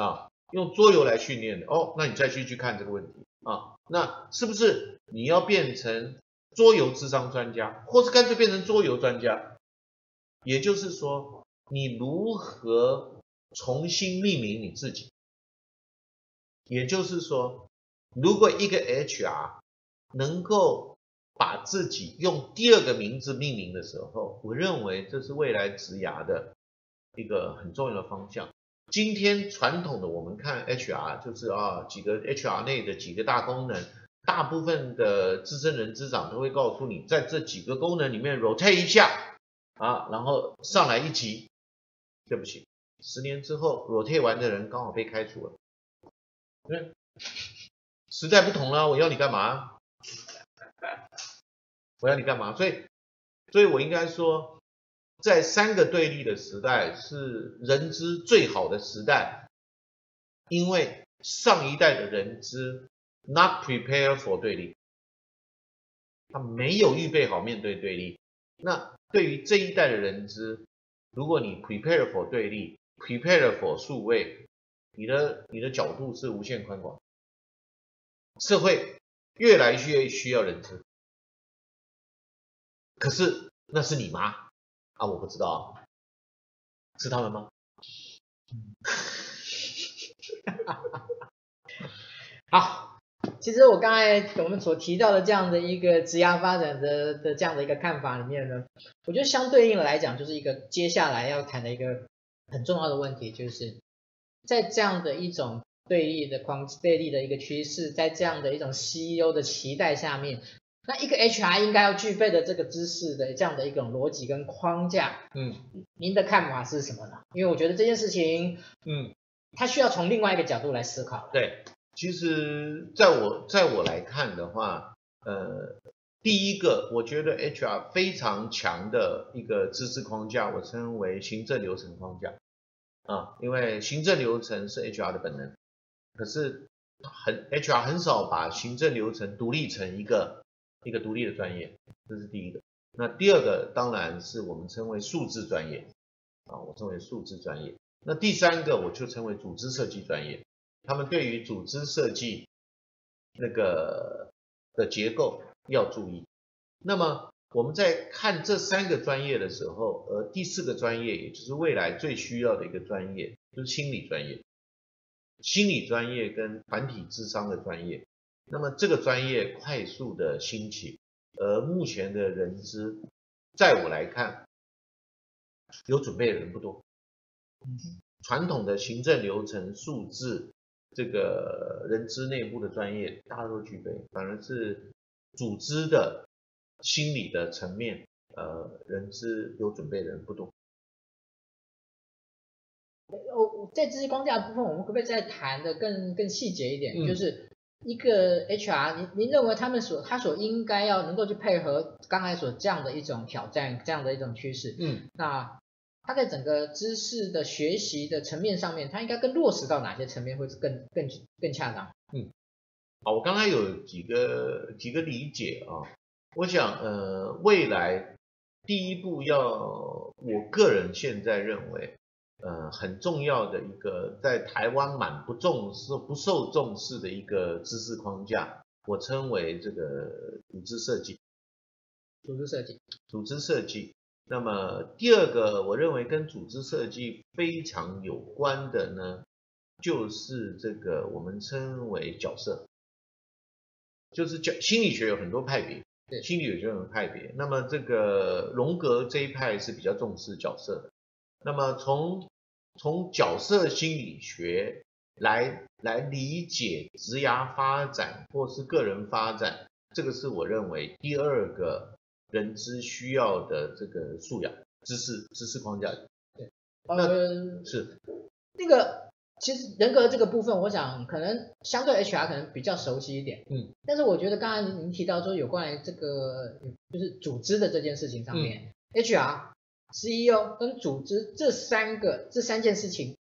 [SPEAKER 2] 啊，用桌游来训练的。哦，那你再去去看这个问题。啊，那是不是你要变成桌游智商专家，或是干脆变成桌游专家？也就是说，你如何重新命名你自己。也就是说，如果一个 HR 能够把自己用第二个名字命名的时候，我认为这是未来职涯的一个很重要的方向。今天传统的我们看 HR 就是啊几个 HR 内的几个大功能，大部分的资深人资长都会告诉你，在这几个功能里面 rotate 一下啊，然后上来一级。对不起，十年之后 rotate 完的人刚好被开除了。嗯，时代不同了，我要你干嘛？我要你干嘛？所以，所以我应该说，在三个对立的时代是人资最好的时代，因为上一代的人资 not prepare for 对立，他没有预备好面对对立。那对于这一代的人资，如果你 prepare for 对立，prepare for 数位。你的你的角度是无限宽广，社会越来越需要人资，可是那是你吗？啊，我不知道，是他们吗？
[SPEAKER 1] 好，其实我刚才我们所提到的这样的一个职涯发展的的这样的一个看法里面呢，我觉得相对应的来讲，就是一个接下来要谈的一个很重要的问题，就是。在这样的一种对立的框对立的一个趋势，在这样的一种 CEO 的期待下面，那一个 HR 应该要具备的这个知识的这样的一种逻辑跟框架，嗯，您的看法是什么呢？因为我觉得这件事情，嗯，它需要从另外一个角度来思考。
[SPEAKER 2] 对，其实在我在我来看的话，呃，第一个我觉得 HR 非常强的一个知识框架，我称为行政流程框架。啊，因为行政流程是 HR 的本能，可是很 HR 很少把行政流程独立成一个一个独立的专业，这是第一个。那第二个当然是我们称为数字专业，啊，我称为数字专业。那第三个我就称为组织设计专业，他们对于组织设计那个的结构要注意。那么我们在看这三个专业的时候，而第四个专业，也就是未来最需要的一个专业，就是心理专业。心理专业跟团体智商的专业，那么这个专业快速的兴起，而目前的人资，在我来看，有准备的人不多。传统的行政流程、数字，这个人资内部的专业，大家都具备，反而是组织的。心理的层面，呃，人资有准备的人不多。
[SPEAKER 1] 哦，在知识框架的部分，我们可不可以再谈的更更细节一点？嗯、就是一个 HR，您您认为他们所他所应该要能够去配合刚才所这样的一种挑战，这样的一种趋势。嗯，那他在整个知识的学习的层面上面，他应该更落实到哪些层面会是更更更恰当？嗯，
[SPEAKER 2] 好，我刚才有几个几个理解啊。我想，呃，未来第一步要，我个人现在认为，呃，很重要的一个在台湾蛮不重视、不受重视的一个知识框架，我称为这个组织设计。
[SPEAKER 1] 组织设计。
[SPEAKER 2] 组织设计。那么第二个，我认为跟组织设计非常有关的呢，就是这个我们称为角色，就是角心理学有很多派别。对，心理学有很多派别，那么这个荣格这一派是比较重视角色的。那么从从角色心理学来来理解职涯发展或是个人发展，这个是我认为第二个人资需要的这个素养、知识、知识框架。对，
[SPEAKER 1] 嗯，
[SPEAKER 2] 是
[SPEAKER 1] 那个。其实人格这个部分，我想可能相对 HR 可能比较熟悉一点，嗯，但是我觉得刚才您提到说有关于这个就是组织的这件事情上面，嗯，HR、CEO 跟组织这三个这三件事情，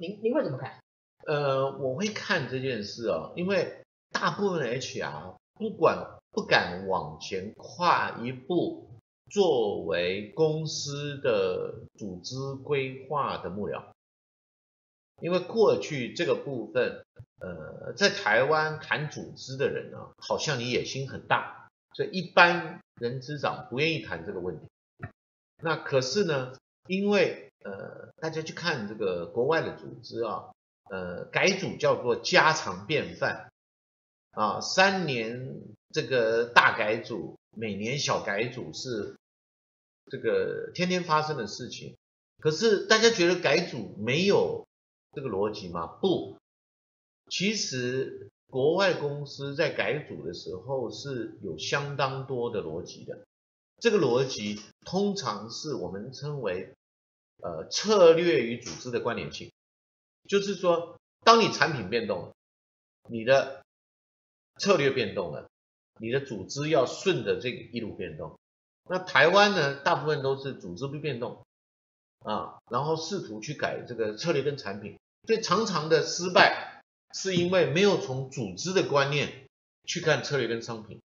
[SPEAKER 1] 您您会怎么看？
[SPEAKER 2] 呃，我会看这件事哦，因为大部分 HR 不管不敢往前跨一步，作为公司的组织规划的幕僚。因为过去这个部分，呃，在台湾谈组织的人呢，好像你野心很大，所以一般人资长不愿意谈这个问题。那可是呢，因为呃，大家去看这个国外的组织啊，呃，改组叫做家常便饭啊，三年这个大改组，每年小改组是这个天天发生的事情。可是大家觉得改组没有这个逻辑吗？不，其实国外公司在改组的时候是有相当多的逻辑的。这个逻辑通常是我们称为。呃，策略与组织的关联性，就是说，当你产品变动了，你的策略变动了，你的组织要顺着这个一路变动。那台湾呢，大部分都是组织不变动啊，然后试图去改这个策略跟产品，所以常常的失败是因为没有从组织的观念去看策略跟商品，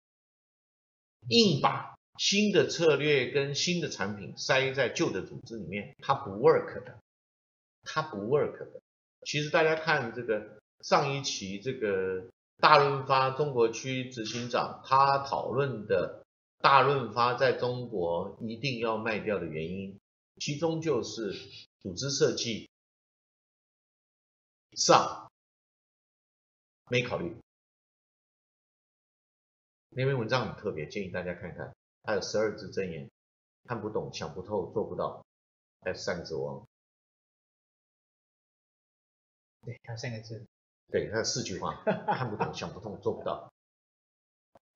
[SPEAKER 2] 硬把。新的策略跟新的产品塞在旧的组织里面，它不 work 的，它不 work 的。其实大家看这个上一期这个大润发中国区执行长他讨论的大润发在中国一定要卖掉的原因，其中就是组织设计上没考虑。那篇文章很特别，建议大家看看。还有十二字真言，看不懂、想不透、做不到，还有三个字忘。
[SPEAKER 1] 对，还有三个字。
[SPEAKER 2] 对，还有四句话，看不懂、想不通、做不到。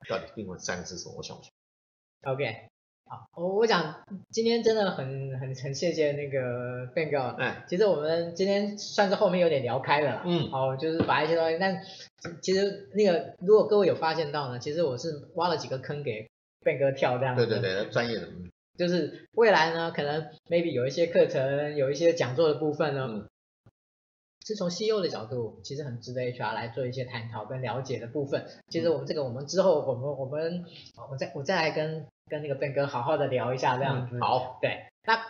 [SPEAKER 2] 到底另外三个字是什么？我想不起来。
[SPEAKER 1] OK，好，我我讲今天真的很很很谢谢那个 Ben 哥。嗯。其实我们今天算是后面有点聊开了。嗯。好，就是把一些东西，但其实那个如果各位有发现到呢，其实我是挖了几个坑给。Ben 哥跳这样子，
[SPEAKER 2] 对对对，专业的，
[SPEAKER 1] 就是未来呢，可能 maybe 有一些课程，有一些讲座的部分呢，嗯、是从 CEO 的角度，其实很值得 HR 来做一些探讨跟了解的部分。其实我们这个，我们之后我们我们我再我再来跟跟那个 Ben 哥好好的聊一下这样子。
[SPEAKER 2] 嗯、好，
[SPEAKER 1] 对，那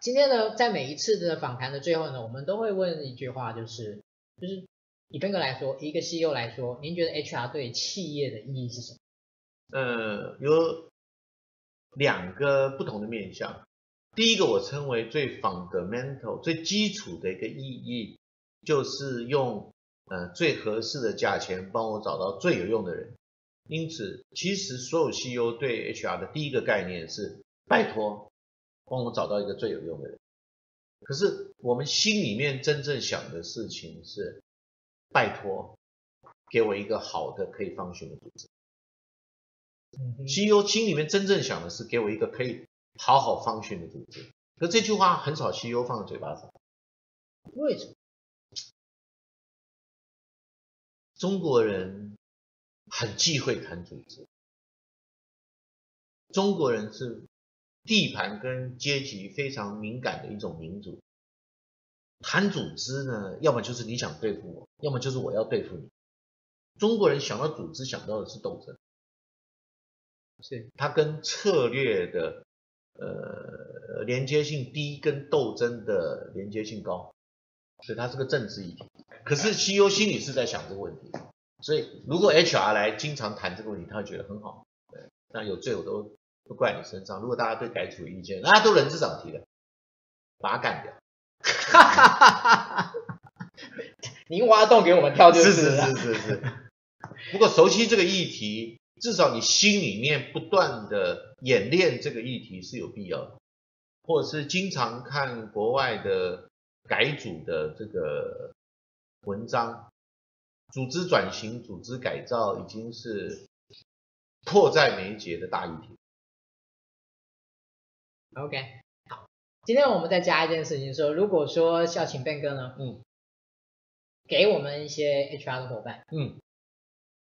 [SPEAKER 1] 今天呢，在每一次的访谈的最后呢，我们都会问一句话，就是就是以 Ben 哥来说，一个 CEO 来说，您觉得 HR 对企业的意义是什么？
[SPEAKER 2] 呃，有两个不同的面向。第一个我称为最 fundamental、最基础的一个意义，就是用呃最合适的价钱帮我找到最有用的人。因此，其实所有 CEO 对 HR 的第一个概念是拜托帮我找到一个最有用的人。可是我们心里面真正想的事情是拜托给我一个好的可以 function 的组织。CEO 心里面真正想的是给我一个可以好好方训的组织，可这句话很少 CEO 放在嘴巴上。
[SPEAKER 1] 为什么？
[SPEAKER 2] 中国人很忌讳谈组织，中国人是地盘跟阶级非常敏感的一种民族。谈组织呢，要么就是你想对付我，要么就是我要对付你。中国人想到组织，想到的是斗争。是它跟策略的呃连接性低，跟斗争的连接性高，所以它是个政治议题。可是 CEO 心里是在想这个问题，所以如果 HR 来经常谈这个问题，他会觉得很好。对，那有罪我都都怪你身上。如果大家对改组有意见，那都人事长提的，把他干掉。哈哈哈哈哈！
[SPEAKER 1] 您挖洞给我们跳就是
[SPEAKER 2] 是是是是是。不过熟悉这个议题。至少你心里面不断的演练这个议题是有必要的，或者是经常看国外的改组的这个文章，组织转型、组织改造已经是迫在眉睫的大议题。
[SPEAKER 1] OK，好，今天我们再加一件事情说，如果说校请 Ben 哥呢，嗯，给我们一些 HR 的伙伴，嗯，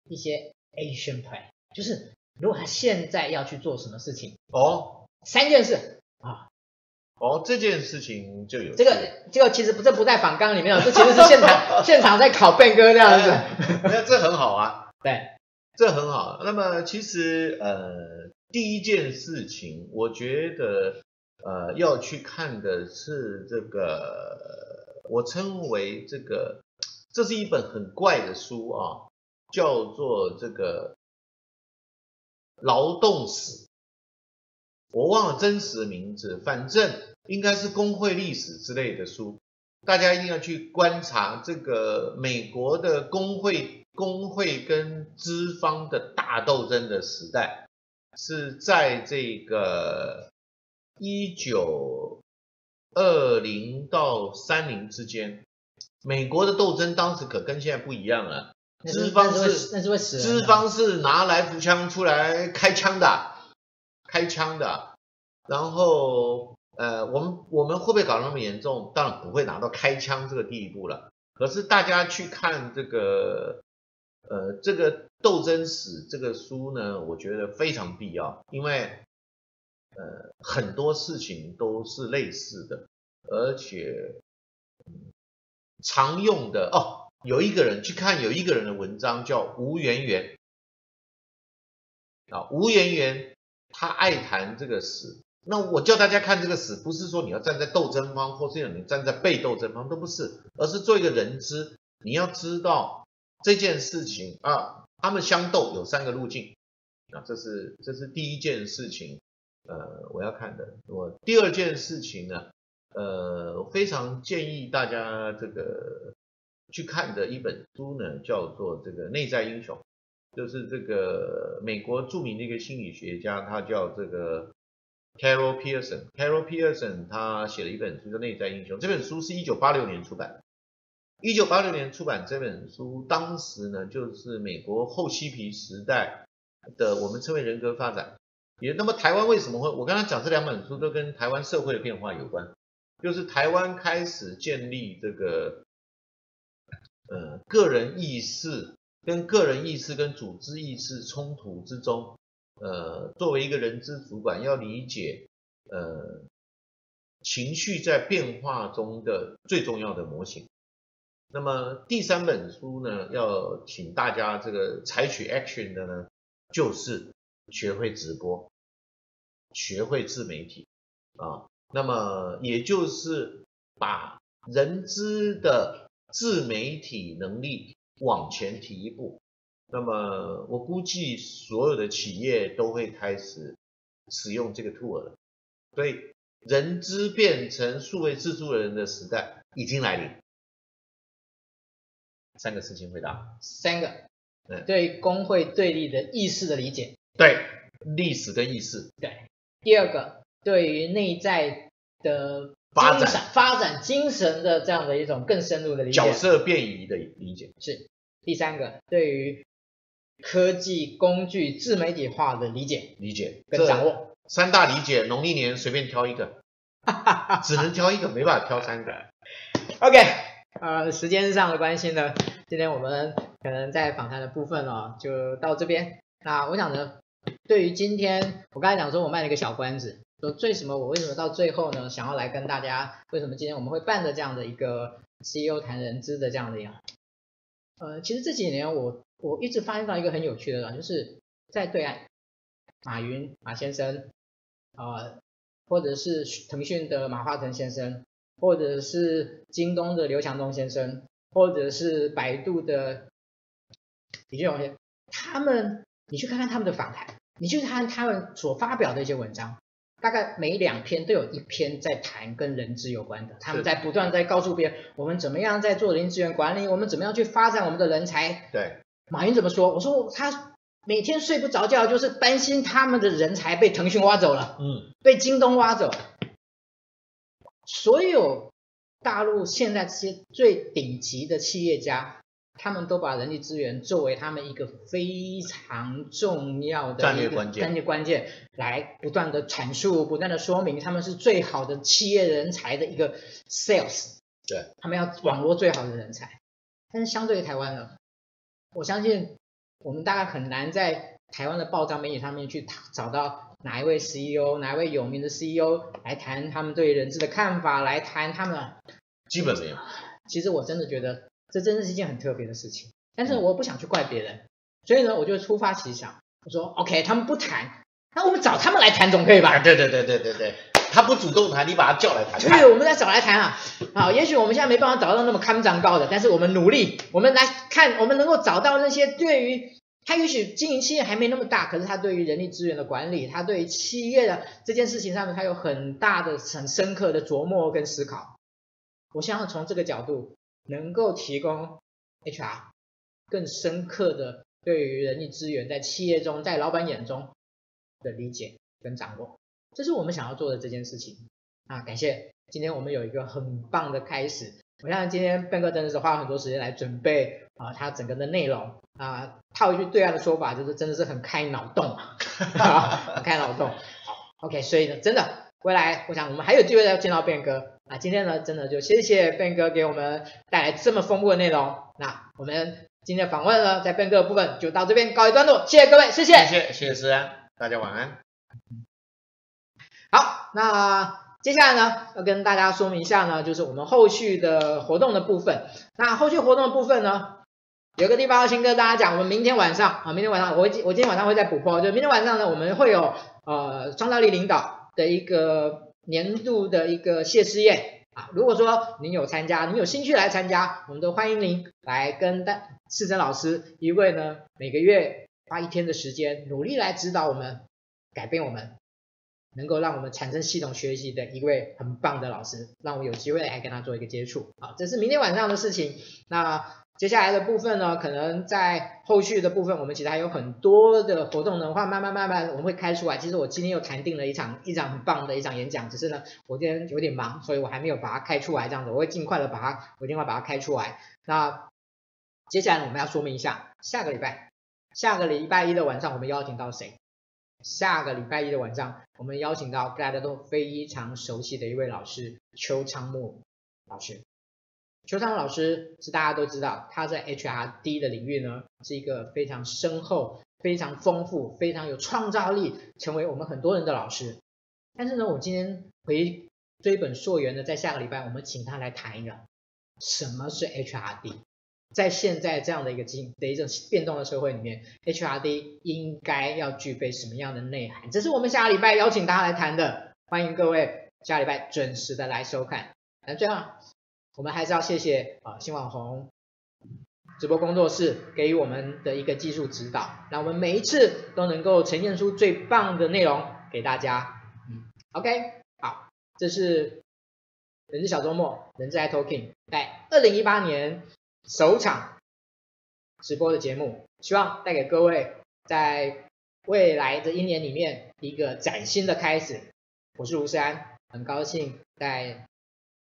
[SPEAKER 1] 一些。Action Plan 就是如果他现在要去做什么事情
[SPEAKER 2] 哦，
[SPEAKER 1] 三件事。啊，
[SPEAKER 2] 哦，这件事情就有
[SPEAKER 1] 这个这个其实不这不在访纲里面了，这其实是现场 现场在考 Ben 哥这样子，
[SPEAKER 2] 那这很好啊，
[SPEAKER 1] 对，
[SPEAKER 2] 这很好。那么其实呃第一件事情，我觉得呃要去看的是这个我称为这个这是一本很怪的书啊。叫做这个劳动史，我忘了真实名字，反正应该是工会历史之类的书，大家一定要去观察这个美国的工会工会跟资方的大斗争的时代，是在这个一九二零到三零之间，美国的斗争当时可跟现在不一样了。资方是资方是拿来步枪出来开枪的，开枪的。然后呃，我们我们会不会搞那么严重？当然不会拿到开枪这个地步了。可是大家去看这个呃这个斗争史这个书呢，我觉得非常必要，因为呃很多事情都是类似的，而且常用的哦。有一个人去看，有一个人的文章叫吴圆圆啊，吴圆圆他爱谈这个史。那我叫大家看这个史，不是说你要站在斗争方，或是你站在被斗争方，都不是，而是做一个人知。你要知道这件事情啊，他们相斗有三个路径啊，这是这是第一件事情，呃，我要看的。我第二件事情呢，呃，非常建议大家这个。去看的一本书呢，叫做这个内在英雄，就是这个美国著名的一个心理学家，他叫这个 Carol Pearson。Carol Pearson 他写了一本书叫《内在英雄》，这本书是一九八六年出版。一九八六年出版这本书，当时呢就是美国后嬉皮时代的我们称为人格发展。也那么台湾为什么会？我刚才讲这两本书都跟台湾社会的变化有关，就是台湾开始建立这个。呃，个人意识跟个人意识跟组织意识冲突之中，呃，作为一个人资主管，要理解呃情绪在变化中的最重要的模型。那么第三本书呢，要请大家这个采取 action 的呢，就是学会直播，学会自媒体啊。那么也就是把人资的自媒体能力往前提一步，那么我估计所有的企业都会开始使用这个 tool 了。所以，人资变成数位自助人的时代已经来临。三个事情回答。
[SPEAKER 1] 三个。嗯。对工会对立的意识的理解。
[SPEAKER 2] 对，历史跟意识。
[SPEAKER 1] 对。第二个，对于内在的。
[SPEAKER 2] 发展。
[SPEAKER 1] 发展精神的这样的一种更深入的理解，
[SPEAKER 2] 角色变移的理解。
[SPEAKER 1] 是。第三个，对于科技工具自媒体化的理解。
[SPEAKER 2] 理解。
[SPEAKER 1] 跟掌握。
[SPEAKER 2] 三大理解，农历年随便挑一个，只能挑一个，没办法挑三个。
[SPEAKER 1] OK，呃，时间上的关系呢，今天我们可能在访谈的部分哦，就到这边。那我想呢，对于今天我刚才讲说，我卖了一个小关子。说为什么我为什么到最后呢？想要来跟大家，为什么今天我们会办的这样的一个 CEO 谈人资的这样的一个，呃，其实这几年我我一直发现到一个很有趣的，就是在对岸，马云马先生，呃，或者是腾讯的马化腾先生，或者是京东的刘强东先生，或者是百度的李俊宏先生，他们你去看看他们的访谈，你去看他们所发表的一些文章。大概每两篇都有一篇在谈跟人资有关的，他们在不断在告诉别人，我们怎么样在做人力资源管理，我们怎么样去发展我们的人才。
[SPEAKER 2] 对，
[SPEAKER 1] 马云怎么说？我说他每天睡不着觉，就是担心他们的人才被腾讯挖走了，嗯，被京东挖走。所有大陆现在这些最顶级的企业家。他们都把人力资源作为他们一个非常重要的战略关键，战略关键来不断的阐述、不断的说明，他们是最好的企业人才的一个 sales。
[SPEAKER 2] 对，
[SPEAKER 1] 他们要网络最好的人才。但是相对于台湾呢，我相信我们大概很难在台湾的报章媒体上面去找到哪一位 CEO、哪一位有名的 CEO 来谈他们对人资的看法，来谈他们。
[SPEAKER 2] 基本没有。
[SPEAKER 1] 其实我真的觉得。这真的是一件很特别的事情，但是我不想去怪别人，所以呢，我就突发奇想，我说 OK，他们不谈，那我们找他们来谈总可以吧？
[SPEAKER 2] 对对对对对对，他不主动谈，你把他叫来谈。
[SPEAKER 1] 对，我们再找来谈啊。好，也许我们现在没办法找到那么堪长高的，但是我们努力，我们来看，我们能够找到那些对于他也许经营企业还没那么大，可是他对于人力资源的管理，他对于企业的这件事情上面，他有很大的、很深刻的琢磨跟思考。我想要从这个角度，能够提供 HR 更深刻的对于人力资源在企业中、在老板眼中的理解跟掌握，这是我们想要做的这件事情。啊，感谢今天我们有一个很棒的开始。我想今天变哥真的是花了很多时间来准备啊，他整个的内容啊，套一句对岸的说法，就是真的是很开脑洞，很开脑洞。好，OK，所以呢，真的未来我想我们还有机会再见到变哥啊。今天呢，真的就谢谢 Ben 哥给我们带来这么丰富的内容。那我们今天的访问呢，在 Ben 哥的部分就到这边告一段落，谢谢各位，谢谢，
[SPEAKER 2] 谢谢，谢谢思安，大家晚安。
[SPEAKER 1] 好，那。接下来呢，要跟大家说明一下呢，就是我们后续的活动的部分。那后续活动的部分呢，有个地方要先跟大家讲，我们明天晚上啊，明天晚上我会我今天晚上会再补播，就明天晚上呢，我们会有呃创造力领导的一个年度的一个谢师宴啊。如果说您有参加，您有兴趣来参加，我们都欢迎您来跟大世珍老师一位呢，每个月花一天的时间，努力来指导我们，改变我们。能够让我们产生系统学习的一位很棒的老师，让我有机会来跟他做一个接触。好，这是明天晚上的事情。那接下来的部分呢，可能在后续的部分，我们其实还有很多的活动的话，慢慢慢慢我们会开出来。其实我今天又谈定了一场一场很棒的一场演讲，只是呢，我今天有点忙，所以我还没有把它开出来。这样子，我会尽快的把它，我尽快把它开出来。那接下来我们要说明一下，下个礼拜，下个礼拜一的晚上，我们邀请到谁？下个礼拜一的晚上，我们邀请到大家都非常熟悉的一位老师邱昌木老师。邱昌老师是大家都知道，他在 HRD 的领域呢是一个非常深厚、非常丰富、非常有创造力，成为我们很多人的老师。但是呢，我今天回追本溯源呢，在下个礼拜我们请他来谈一个什么是 HRD。在现在这样的一个经的一种变动的社会里面，HRD 应该要具备什么样的内涵？这是我们下个礼拜邀请大家来谈的，欢迎各位下礼拜准时的来收看。那最后，我们还是要谢谢啊新网红直播工作室给予我们的一个技术指导，让我们每一次都能够呈现出最棒的内容给大家。嗯，OK，好，这是人资小周末，人资爱 Talking，在二零一八年。首场直播的节目，希望带给各位在未来的一年里面一个崭新的开始。我是卢思安，很高兴在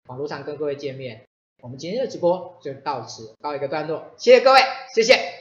[SPEAKER 1] 网络上跟各位见面。我们今天的直播就到此告一个段落，谢谢各位，谢谢。